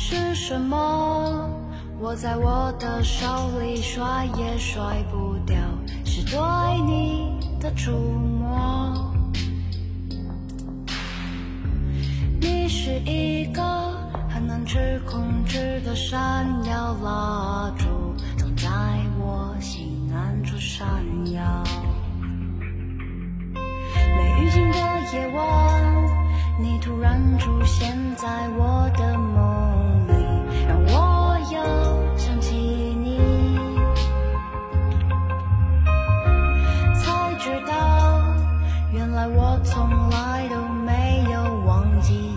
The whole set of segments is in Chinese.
是什么？握在我的手里，甩也甩不掉，是对你的触摸。你是一个很难去控制的闪耀蜡烛，总在我心暗处闪耀。没预警的夜晚，你突然出现在我的梦我从来都没有忘记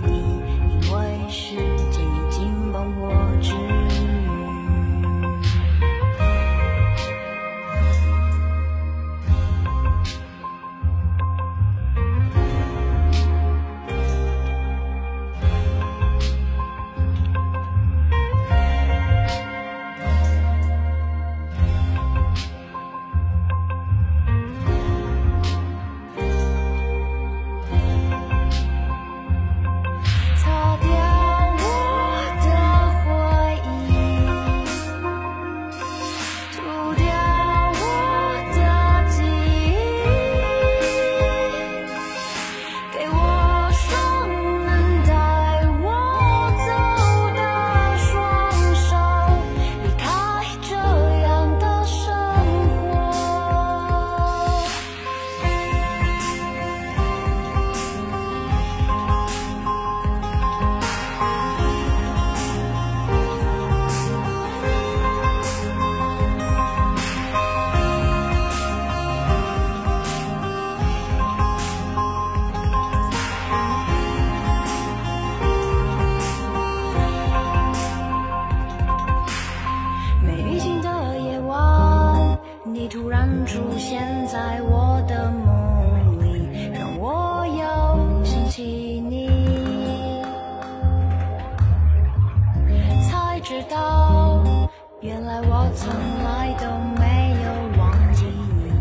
从来都没有忘记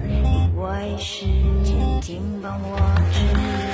你，因为时间已经帮我治愈。